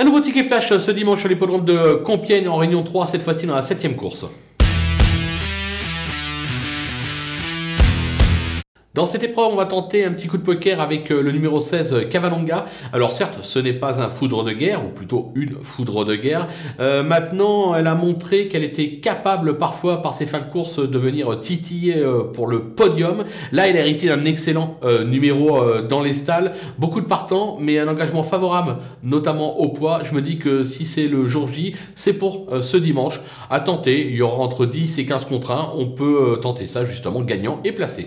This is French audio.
Un nouveau ticket flash ce dimanche sur l'hippodrome de Compiègne en Réunion 3, cette fois-ci dans la 7 course. Dans cette épreuve, on va tenter un petit coup de poker avec euh, le numéro 16 Cavalonga. Alors certes, ce n'est pas un foudre de guerre, ou plutôt une foudre de guerre. Euh, maintenant, elle a montré qu'elle était capable parfois par ses fins de course de venir titiller euh, pour le podium. Là, elle a hérité d'un excellent numéro dans les stalles. Beaucoup de partants, mais un engagement favorable, notamment au poids. Je me dis que si c'est le jour J, c'est pour ce dimanche. À tenter, il y aura entre 10 et 15 contre 1. On peut tenter ça justement gagnant et placé.